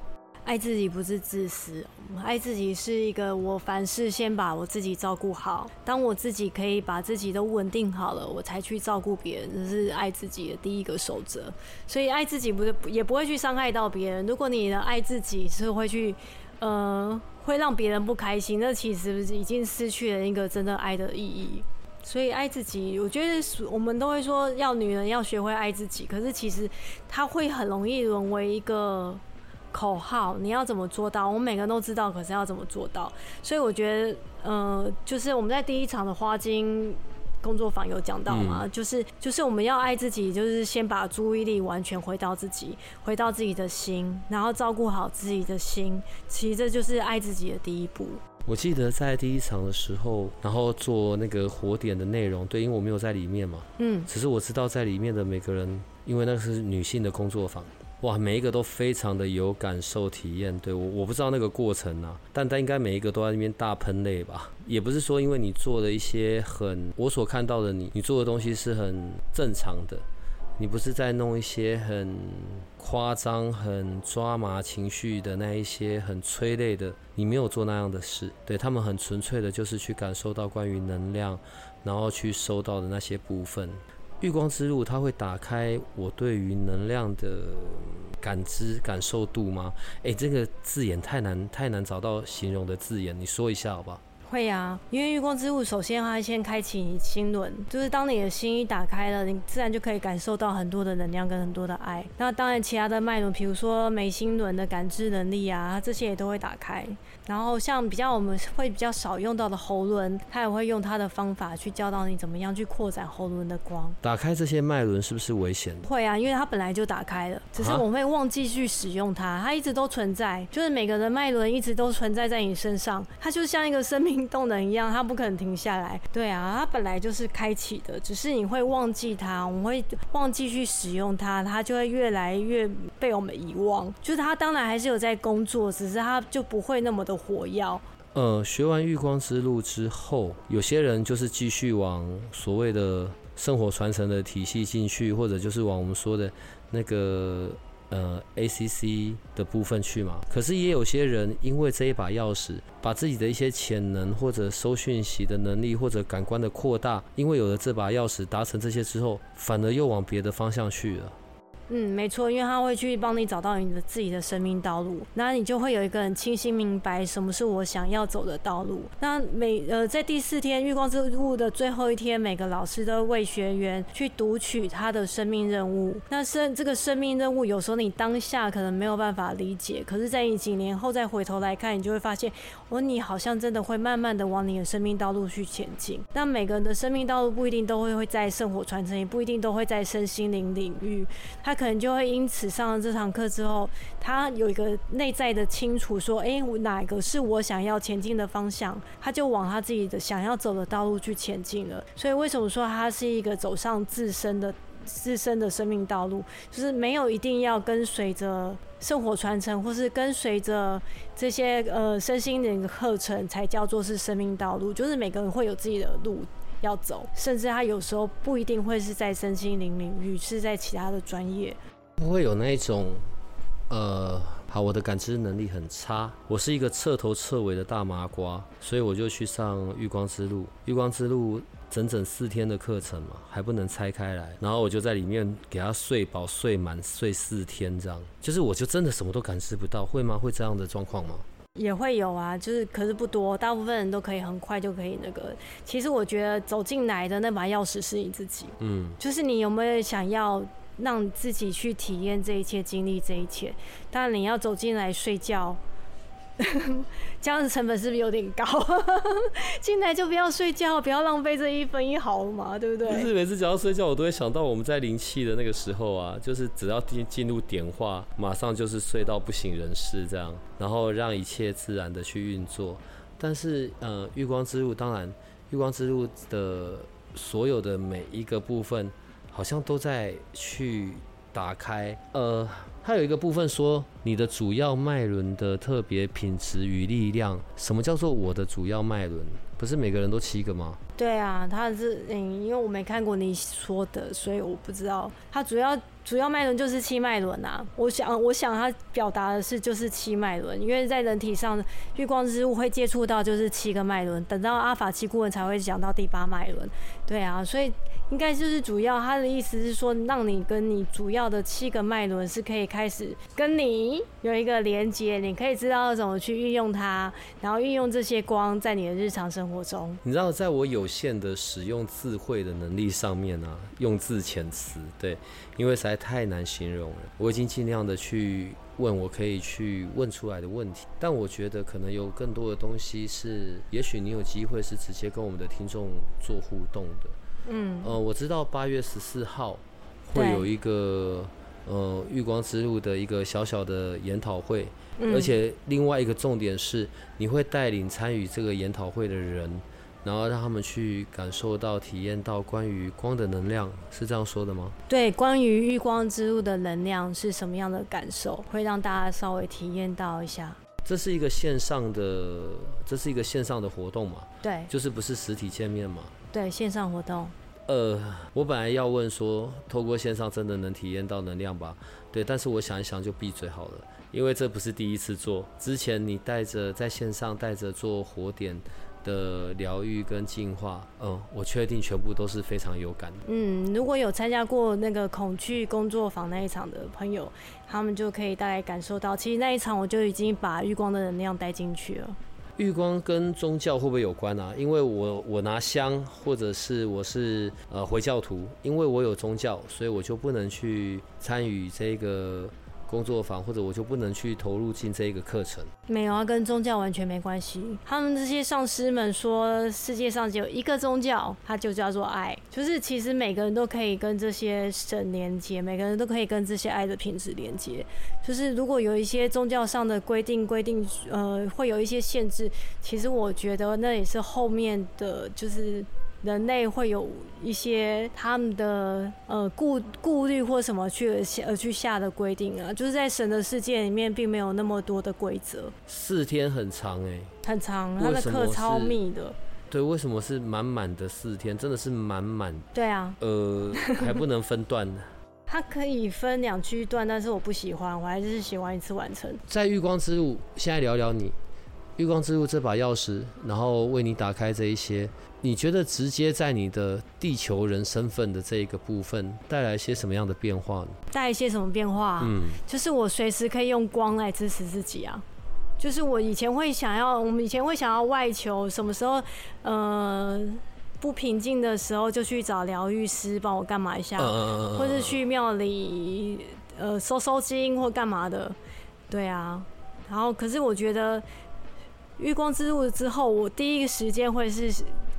爱自己不是自私，爱自己是一个我凡事先把我自己照顾好。当我自己可以把自己都稳定好了，我才去照顾别人，这是爱自己的第一个守则。所以爱自己不是也不会去伤害到别人。如果你的爱自己是会去，呃，会让别人不开心，那其实已经失去了一个真的爱的意义。所以爱自己，我觉得我们都会说要女人要学会爱自己，可是其实她会很容易沦为一个。口号，你要怎么做到？我们每个人都知道，可是要怎么做到？所以我觉得，呃，就是我们在第一场的花精工作坊有讲到嘛，就是就是我们要爱自己，就是先把注意力完全回到自己，回到自己的心，然后照顾好自己的心。其实这就是爱自己的第一步。我记得在第一场的时候，然后做那个火点的内容，对，因为我没有在里面嘛，嗯，只是我知道在里面的每个人，因为那是女性的工作坊。哇，每一个都非常的有感受体验，对我我不知道那个过程啊，但但应该每一个都在那边大喷泪吧？也不是说因为你做的一些很我所看到的你你做的东西是很正常的，你不是在弄一些很夸张、很抓马情绪的那一些很催泪的，你没有做那样的事，对他们很纯粹的就是去感受到关于能量，然后去收到的那些部分。月光之路，它会打开我对于能量的感知感受度吗？哎，这个字眼太难太难找到形容的字眼，你说一下好不好？会啊，因为月光之物首先它先开启你心轮，就是当你的心一打开了，你自然就可以感受到很多的能量跟很多的爱。那当然，其他的脉轮，比如说眉心轮的感知能力啊，这些也都会打开。然后像比较我们会比较少用到的喉轮，它也会用它的方法去教导你怎么样去扩展喉轮的光。打开这些脉轮是不是危险？会啊，因为它本来就打开了，只是我们会忘记去使用它。它一直都存在，就是每个人脉轮一直都存在在你身上，它就像一个生命动能一样，它不可能停下来。对啊，它本来就是开启的，只是你会忘记它，我们会忘记去使用它，它就会越来越被我们遗忘。就是它当然还是有在工作，只是它就不会那么的。火药。呃，学完月光之路之后，有些人就是继续往所谓的生活传承的体系进去，或者就是往我们说的那个呃 ACC 的部分去嘛。可是也有些人因为这一把钥匙，把自己的一些潜能或者收讯息的能力或者感官的扩大，因为有了这把钥匙达成这些之后，反而又往别的方向去了。嗯，没错，因为他会去帮你找到你的自己的生命道路，那你就会有一个很清晰明白什么是我想要走的道路。那每呃在第四天月光之路的最后一天，每个老师都为学员去读取他的生命任务。那生这个生命任务，有时候你当下可能没有办法理解，可是在你几年后再回头来看，你就会发现，哦，你好像真的会慢慢的往你的生命道路去前进。那每个人的生命道路不一定都会会在圣火传承，也不一定都会在身心灵领域，他。可可能就会因此上了这堂课之后，他有一个内在的清楚，说：“哎，哪个是我想要前进的方向？”他就往他自己的想要走的道路去前进了。所以，为什么说他是一个走上自身的自身的生命道路？就是没有一定要跟随着生活传承，或是跟随着这些呃身心灵的课程，才叫做是生命道路。就是每个人会有自己的路。要走，甚至他有时候不一定会是在身心灵领域，是在其他的专业。不会有那一种，呃，好，我的感知能力很差，我是一个彻头彻尾的大麻瓜，所以我就去上月光之路。月光之路整整四天的课程嘛，还不能拆开来，然后我就在里面给他睡饱、睡满、睡四天，这样，就是我就真的什么都感知不到，会吗？会这样的状况吗？也会有啊，就是可是不多，大部分人都可以很快就可以那个。其实我觉得走进来的那把钥匙是你自己，嗯，就是你有没有想要让自己去体验这一切、经历这一切？当然你要走进来睡觉。这样子成本是不是有点高？进来就不要睡觉，不要浪费这一分一毫嘛，对不对？就是每次讲到睡觉，我都会想到我们在灵气的那个时候啊，就是只要进进入点化，马上就是睡到不省人事这样，然后让一切自然的去运作。但是，呃，月光之路，当然，月光之路的所有的每一个部分，好像都在去打开，呃。它有一个部分说你的主要脉轮的特别品质与力量。什么叫做我的主要脉轮？不是每个人都七个吗？对啊，他是嗯，因为我没看过你说的，所以我不知道。他主要主要脉轮就是七脉轮啊。我想，我想他表达的是就是七脉轮，因为在人体上，月光之物会接触到就是七个脉轮，等到阿法七顾问才会讲到第八脉轮。对啊，所以。应该就是主要，他的意思是说，让你跟你主要的七个脉轮是可以开始跟你有一个连接，你可以知道怎么去运用它，然后运用这些光在你的日常生活中。你知道，在我有限的使用智慧的能力上面呢，用字遣词，对，因为实在太难形容了。我已经尽量的去问我可以去问出来的问题，但我觉得可能有更多的东西是，也许你有机会是直接跟我们的听众做互动的。嗯，呃，我知道八月十四号会有一个呃玉光之路的一个小小的研讨会，而且另外一个重点是，你会带领参与这个研讨会的人，然后让他们去感受到、体验到关于光的能量，是这样说的吗？对，关于玉光之路的能量是什么样的感受，会让大家稍微体验到一下。这是一个线上的，这是一个线上的活动嘛？对，就是不是实体见面嘛？对，线上活动。呃，我本来要问说，透过线上真的能体验到能量吧？对，但是我想一想就闭嘴好了，因为这不是第一次做。之前你带着在线上带着做火点的疗愈跟净化，嗯，我确定全部都是非常有感的。嗯，如果有参加过那个恐惧工作坊那一场的朋友，他们就可以大概感受到，其实那一场我就已经把月光的能量带进去了。玉光跟宗教会不会有关啊？因为我我拿香，或者是我是呃回教徒，因为我有宗教，所以我就不能去参与这个。工作坊或者我就不能去投入进这一个课程？没有啊，跟宗教完全没关系。他们这些上师们说，世界上只有一个宗教，它就叫做爱。就是其实每个人都可以跟这些神连接，每个人都可以跟这些爱的品质连接。就是如果有一些宗教上的规定，规定呃会有一些限制，其实我觉得那也是后面的就是。人类会有一些他们的呃顾顾虑或什么去而去下的规定啊，就是在神的世界里面并没有那么多的规则。四天很长哎，很长，他的课超密的。对，为什么是满满的四天？真的是满满。对啊。呃，还不能分段呢。它可以分两区段，但是我不喜欢，我还是喜欢一次完成。在月光之路，现在聊聊你。月光之路这把钥匙，然后为你打开这一些，你觉得直接在你的地球人身份的这一个部分带来一些什么样的变化呢？带一些什么变化？嗯，就是我随时可以用光来支持自己啊。就是我以前会想要，我们以前会想要外求，什么时候呃不平静的时候就去找疗愈师帮我干嘛一下，或者去庙里呃收收经或干嘛的。对啊，然后可是我觉得。月光之路之后，我第一个时间会是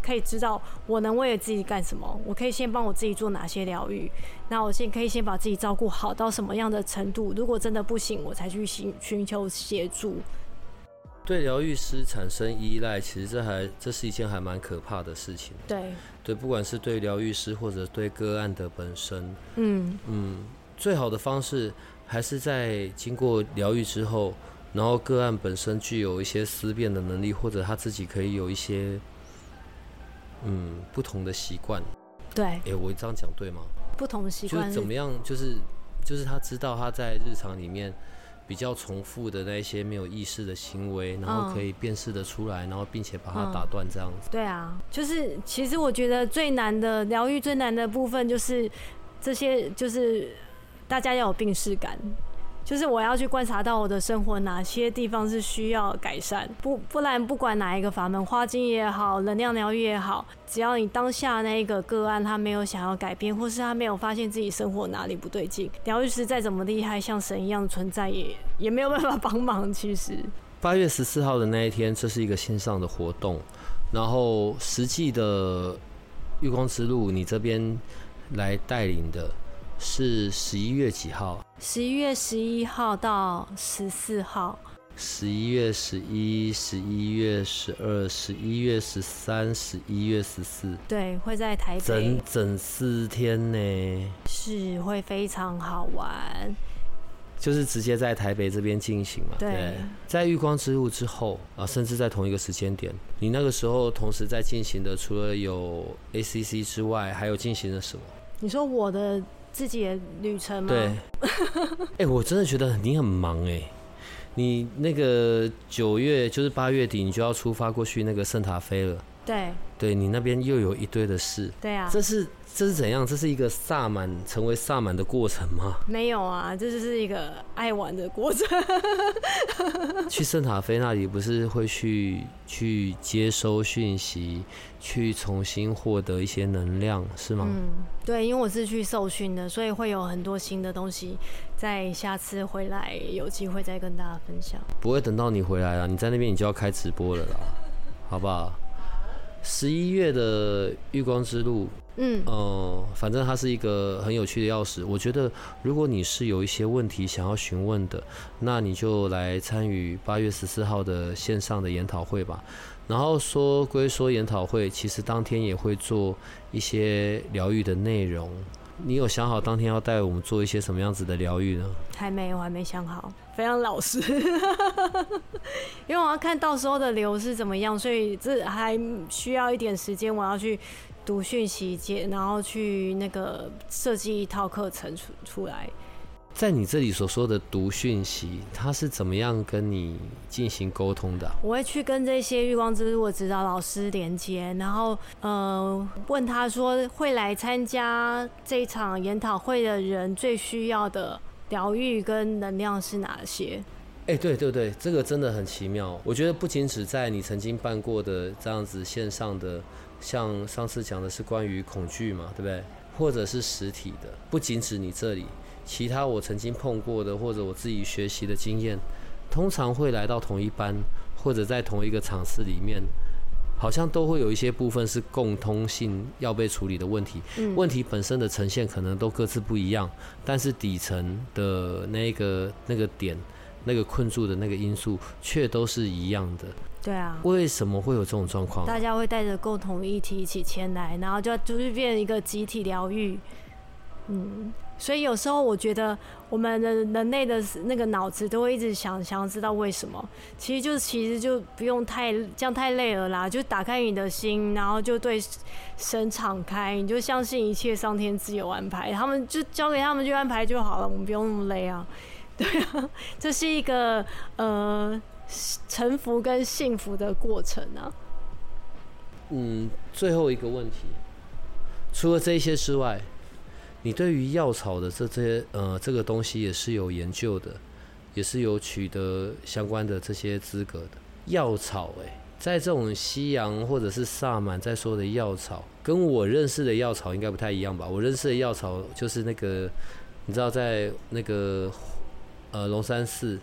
可以知道我能为了自己干什么。我可以先帮我自己做哪些疗愈，那我先可以先把自己照顾好到什么样的程度。如果真的不行，我才去寻寻求协助。对疗愈师产生依赖，其实这还这是一件还蛮可怕的事情。对对，不管是对疗愈师或者对个案的本身，嗯嗯，最好的方式还是在经过疗愈之后。然后个案本身具有一些思辨的能力，或者他自己可以有一些嗯不同的习惯。对，哎，我这样讲对吗？不同的习惯就是怎么样？就是就是他知道他在日常里面比较重复的那一些没有意识的行为，然后可以辨识的出来，然后并且把它打断这样子。对啊，就是其实我觉得最难的疗愈最难的部分就是这些，就是大家要有病视感。就是我要去观察到我的生活哪些地方是需要改善，不不然不管哪一个法门，花精也好，能量疗愈也好，只要你当下那一个个案他没有想要改变，或是他没有发现自己生活哪里不对劲，疗愈师再怎么厉害，像神一样存在，也 也没有办法帮忙。其实八月十四号的那一天，这是一个线上的活动，然后实际的月光之路，你这边来带领的。是十一月几号？十一月十一号到十四号。十一月十一、十一月十二、十一月十三、十一月十四。对，会在台北。整整四天呢。是会非常好玩。就是直接在台北这边进行嘛。对，在玉光之路之后啊，甚至在同一个时间点，你那个时候同时在进行的，除了有 ACC 之外，还有进行了什么？你说我的自己的旅程吗？对。哎，我真的觉得你很忙哎。你那个九月就是八月底，你就要出发过去那个圣塔菲了。对。对你那边又有一堆的事。对啊。这是。这是怎样？这是一个萨满成为萨满的过程吗？没有啊，这就是一个爱玩的过程。去圣塔菲那里不是会去去接收讯息，去重新获得一些能量，是吗？嗯，对，因为我是去受训的，所以会有很多新的东西，在下次回来有机会再跟大家分享。不会等到你回来了，你在那边你就要开直播了啦，好不好？十一月的月光之路。嗯，呃，反正它是一个很有趣的钥匙。我觉得，如果你是有一些问题想要询问的，那你就来参与八月十四号的线上的研讨会吧。然后说归说研讨会，其实当天也会做一些疗愈的内容。你有想好当天要带我们做一些什么样子的疗愈呢？还没，我还没想好，非常老实，因为我要看到时候的流是怎么样，所以这还需要一点时间，我要去。读讯息接，然后去那个设计一套课程出出来。在你这里所说的读讯息，他是怎么样跟你进行沟通的？我会去跟这些月光之路的指导老师连接，然后呃问他说，会来参加这场研讨会的人最需要的疗愈跟能量是哪些？哎，对对对，这个真的很奇妙。我觉得不仅只在你曾经办过的这样子线上的。像上次讲的是关于恐惧嘛，对不对？或者是实体的，不仅指你这里，其他我曾经碰过的，或者我自己学习的经验，通常会来到同一班，或者在同一个场次里面，好像都会有一些部分是共通性要被处理的问题。问题本身的呈现可能都各自不一样，但是底层的那个那个点，那个困住的那个因素，却都是一样的。对啊，为什么会有这种状况？大家会带着共同议题一起前来，然后就就是变一个集体疗愈。嗯，所以有时候我觉得我们的人类的那个脑子都会一直想想要知道为什么，其实就其实就不用太这样太累了啦，就打开你的心，然后就对神敞开，你就相信一切上天自有安排，他们就交给他们去安排就好了，我们不用那么累啊。对啊，这是一个呃。臣服跟幸福的过程啊？嗯，最后一个问题，除了这些之外，你对于药草的这些呃这个东西也是有研究的，也是有取得相关的这些资格的。药草，哎，在这种西洋或者是萨满在说的药草，跟我认识的药草应该不太一样吧？我认识的药草就是那个，你知道在那个呃龙山寺。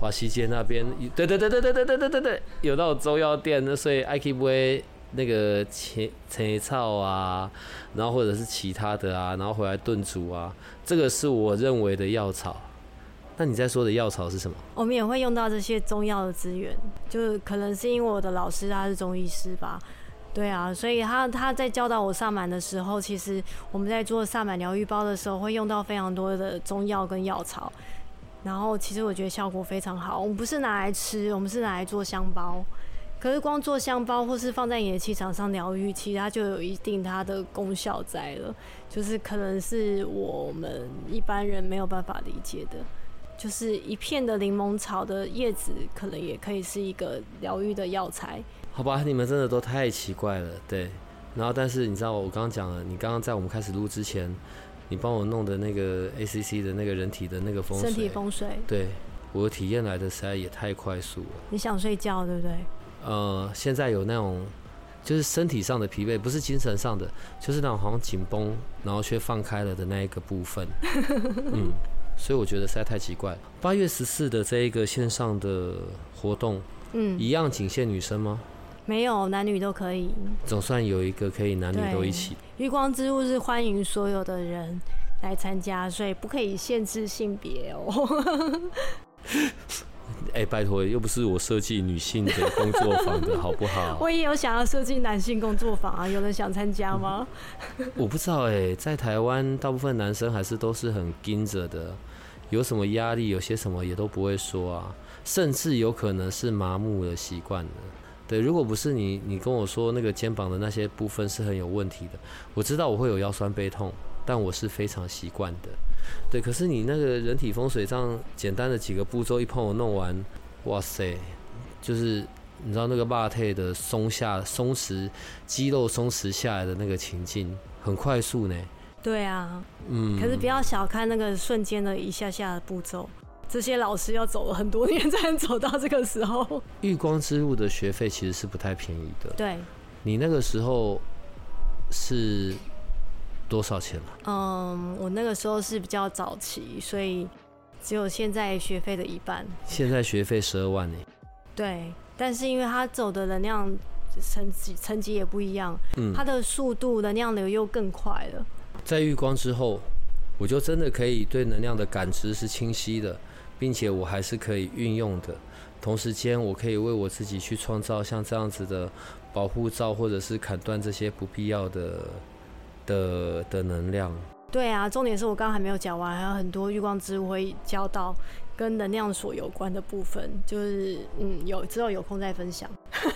华西街那边，对对对对对对对对对，有那种中药店，那所以 I K 不会那个青青草啊，然后或者是其他的啊，然后回来炖煮啊，这个是我认为的药草。那你在说的药草是什么？我们也会用到这些中药的资源，就是可能是因为我的老师他是中医师吧，对啊，所以他他在教导我萨满的时候，其实我们在做萨满疗愈包的时候，会用到非常多的中药跟药草。然后其实我觉得效果非常好。我们不是拿来吃，我们是拿来做香包。可是光做香包或是放在你的气场上疗愈，其实它就有一定它的功效在了。就是可能是我们一般人没有办法理解的。就是一片的柠檬草的叶子，可能也可以是一个疗愈的药材。好吧，你们真的都太奇怪了，对。然后但是你知道我刚刚讲了，你刚刚在我们开始录之前。你帮我弄的那个 ACC 的那个人体的那个风水，身体风水，对我体验来的实在也太快速了。你想睡觉对不对？呃，现在有那种就是身体上的疲惫，不是精神上的，就是那种好像紧绷，然后却放开了的那一个部分。嗯，所以我觉得实在太奇怪。八月十四的这一个线上的活动，嗯，一样仅限女生吗？没有，男女都可以。总算有一个可以男女都一起。月光之路是欢迎所有的人来参加，所以不可以限制性别哦。哎，拜托，又不是我设计女性的工作坊的好不好？我也有想要设计男性工作坊啊，有人想参加吗？我不知道哎，在台湾大部分男生还是都是很盯着的。有什么压力，有些什么也都不会说啊，甚至有可能是麻木的习惯了。对，如果不是你，你跟我说那个肩膀的那些部分是很有问题的，我知道我会有腰酸背痛，但我是非常习惯的。对，可是你那个人体风水上简单的几个步骤一碰我弄完，哇塞，就是你知道那个霸退的松下松弛肌肉松弛下来的那个情境，很快速呢。对啊，嗯，可是不要小看那个瞬间的一下下的步骤，这些老师要走了很多年 才能走到这个时候。玉光之路的学费其实是不太便宜的。对，你那个时候是多少钱啊？嗯，我那个时候是比较早期，所以只有现在学费的一半。现在学费十二万呢。对，但是因为他走的能量层级层级也不一样，嗯，它的速度能量流又更快了。在遇光之后，我就真的可以对能量的感知是清晰的，并且我还是可以运用的。同时间，我可以为我自己去创造像这样子的保护罩，或者是砍断这些不必要的的的能量。对啊，重点是我刚刚还没有讲完，还有很多月光之会教到跟能量所有关的部分，就是嗯，有之后有空再分享。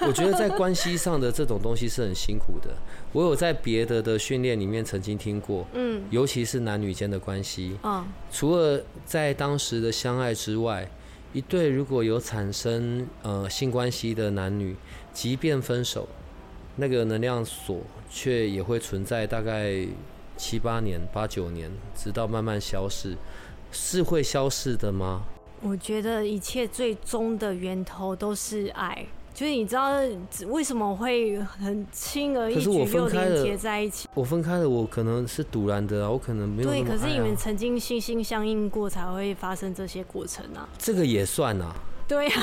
我觉得在关系上的这种东西是很辛苦的。我有在别的的训练里面曾经听过，嗯尤其是男女间的关系，嗯除了在当时的相爱之外，一对如果有产生呃性关系的男女，即便分手，那个能量锁却也会存在大概七八年、八九年，直到慢慢消逝，是会消逝的吗？我觉得一切最终的源头都是爱，就是你知道为什么会很轻而易举又连接在一起？我分开了，我可能是堵然的啊，我可能没有那对。可是你们曾经心心相印过，才会发生这些过程啊。这个也算啊，对呀、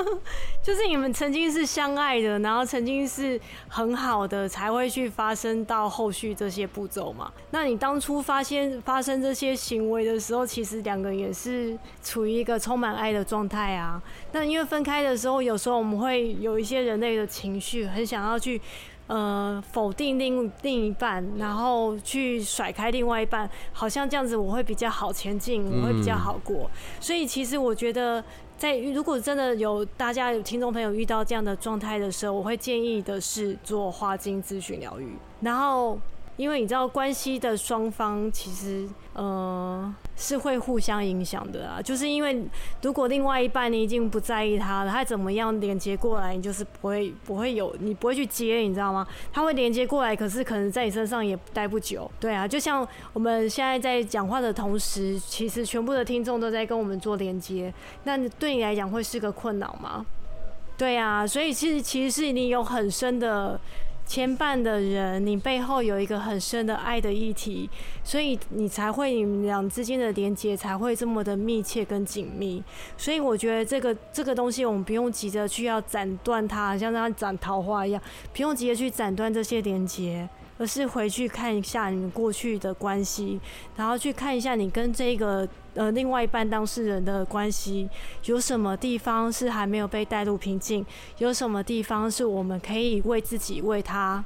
就是你们曾经是相爱的，然后曾经是很好的，才会去发生到后续这些步骤嘛。那你当初发现发生这些行为的时候，其实两个人也是处于一个充满爱的状态啊。那因为分开的时候，有时候我们会有一些人类的情绪，很想要去。呃，否定另另一半，然后去甩开另外一半，好像这样子我会比较好前进，我会比较好过。所以其实我觉得，在如果真的有大家有听众朋友遇到这样的状态的时候，我会建议的是做花精咨询疗愈。然后，因为你知道关系的双方其实呃是会互相影响的啊，就是因为如果另外一半你已经不在意他了，他怎么样连接过来，你就是不会不会有你不会去接，你知道吗？他会连接过来，可是可能在你身上也待不久。对啊，就像我们现在在讲话的同时，其实全部的听众都在跟我们做连接，那对你来讲会是个困扰吗？对啊，所以其实其实是你有很深的牵绊的人，你背后有一个很深的爱的议题，所以你才会你们俩之间的连接才会这么的密切跟紧密。所以我觉得这个这个东西，我们不用急着去要斩断它，像它斩桃花一样，不用急着去斩断这些连接。而是回去看一下你们过去的关系，然后去看一下你跟这个呃另外一半当事人的关系，有什么地方是还没有被带入平静，有什么地方是我们可以为自己、为他、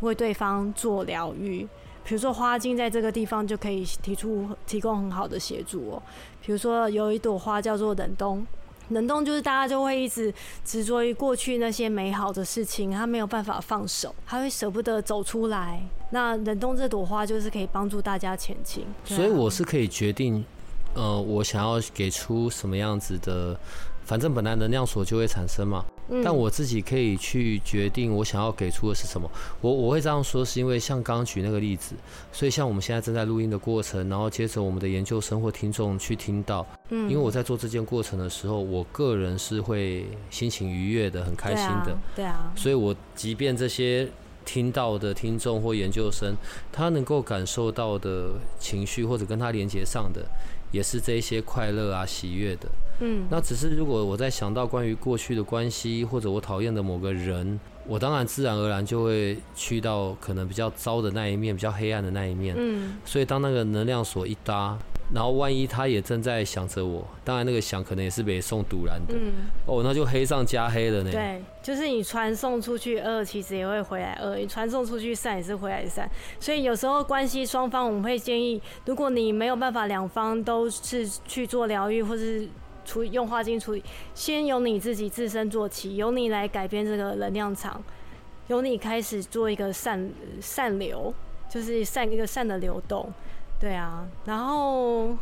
为对方做疗愈。比如说花精在这个地方就可以提出提供很好的协助哦。比如说有一朵花叫做冷冬。冷冻就是大家就会一直执着于过去那些美好的事情，他没有办法放手，他会舍不得走出来。那冷冻这朵花就是可以帮助大家前进。所以我是可以决定，呃，我想要给出什么样子的，反正本来能量锁就会产生嘛。嗯但我自己可以去决定我想要给出的是什么。我我会这样说，是因为像刚刚举那个例子，所以像我们现在正在录音的过程，然后接着我们的研究生或听众去听到，嗯因为我在做这件过程的时候，我个人是会心情愉悦的，很开心的。对啊，对啊，所以我即便这些听到的听众或研究生，他能够感受到的情绪或者跟他连接上的，也是这一些快乐啊、喜悦的。嗯那只是如果我在想到关于过去的关系，或者我讨厌的某个人，我当然自然而然就会去到可能比较糟的那一面、比较黑暗的那一面。嗯所以当那个能量锁一搭，然后万一他也正在想着我，当然那个想可能也是北宋堵然的，嗯，哦，那就黑上加黑了呢。对，就是你传送出去恶，其实也会回来恶；你传送出去善，也是回来善。所以有时候关系双方，我们会建议，如果你没有办法两方都是去做疗愈，或是处理用花精处理，先由你自己自身做起，由你来改变这个能量场，由你开始做一个善善流，就是善一个善的流动。对啊，然后，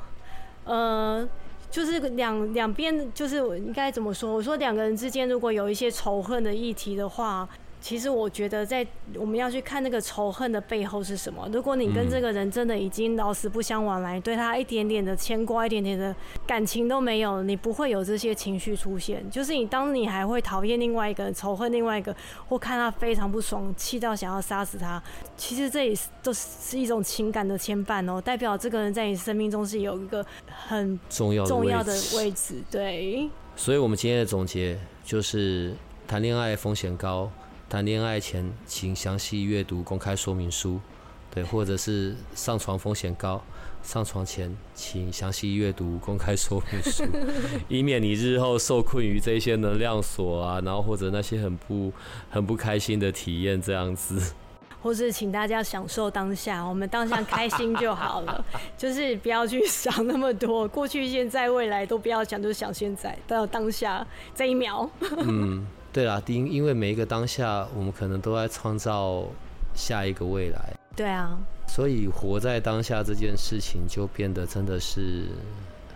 呃，就是两两边，就是应该怎么说？我说两个人之间如果有一些仇恨的议题的话。其实我觉得，在我们要去看那个仇恨的背后是什么。如果你跟这个人真的已经老死不相往来，对他一点点的牵挂、一点点的感情都没有，你不会有这些情绪出现。就是你当你还会讨厌另外一个人、仇恨另外一个，或看他非常不爽、气到想要杀死他，其实这也是都是一种情感的牵绊哦，代表这个人在你生命中是有一个很重要重要的位置。对。所以，我们今天的总结就是：谈恋爱风险高。谈恋爱前，请详细阅读公开说明书，对，或者是上床风险高，上床前请详细阅读公开说明书，以免你日后受困于这些能量锁啊，然后或者那些很不很不开心的体验这样子。或是请大家享受当下，我们当下开心就好了，就是不要去想那么多，过去、现在、未来都不要想，就是想现在到当下这一秒。嗯。对啦，因因为每一个当下，我们可能都在创造下一个未来。对啊，所以活在当下这件事情就变得真的是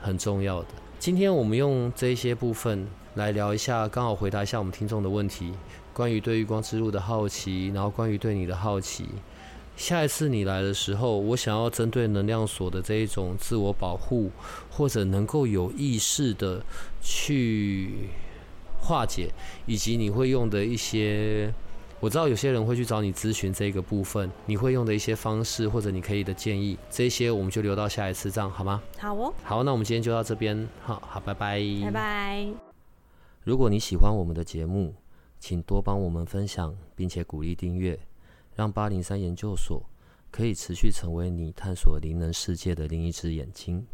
很重要的。今天我们用这些部分来聊一下，刚好回答一下我们听众的问题，关于对于光之路的好奇，然后关于对你的好奇。下一次你来的时候，我想要针对能量锁的这一种自我保护，或者能够有意识的去。化解，以及你会用的一些，我知道有些人会去找你咨询这个部分，你会用的一些方式或者你可以的建议，这些我们就留到下一次，这样好吗？好哦。好，那我们今天就到这边，好好，拜拜。拜拜。如果你喜欢我们的节目，请多帮我们分享，并且鼓励订阅，让八零三研究所可以持续成为你探索灵能世界的另一只眼睛。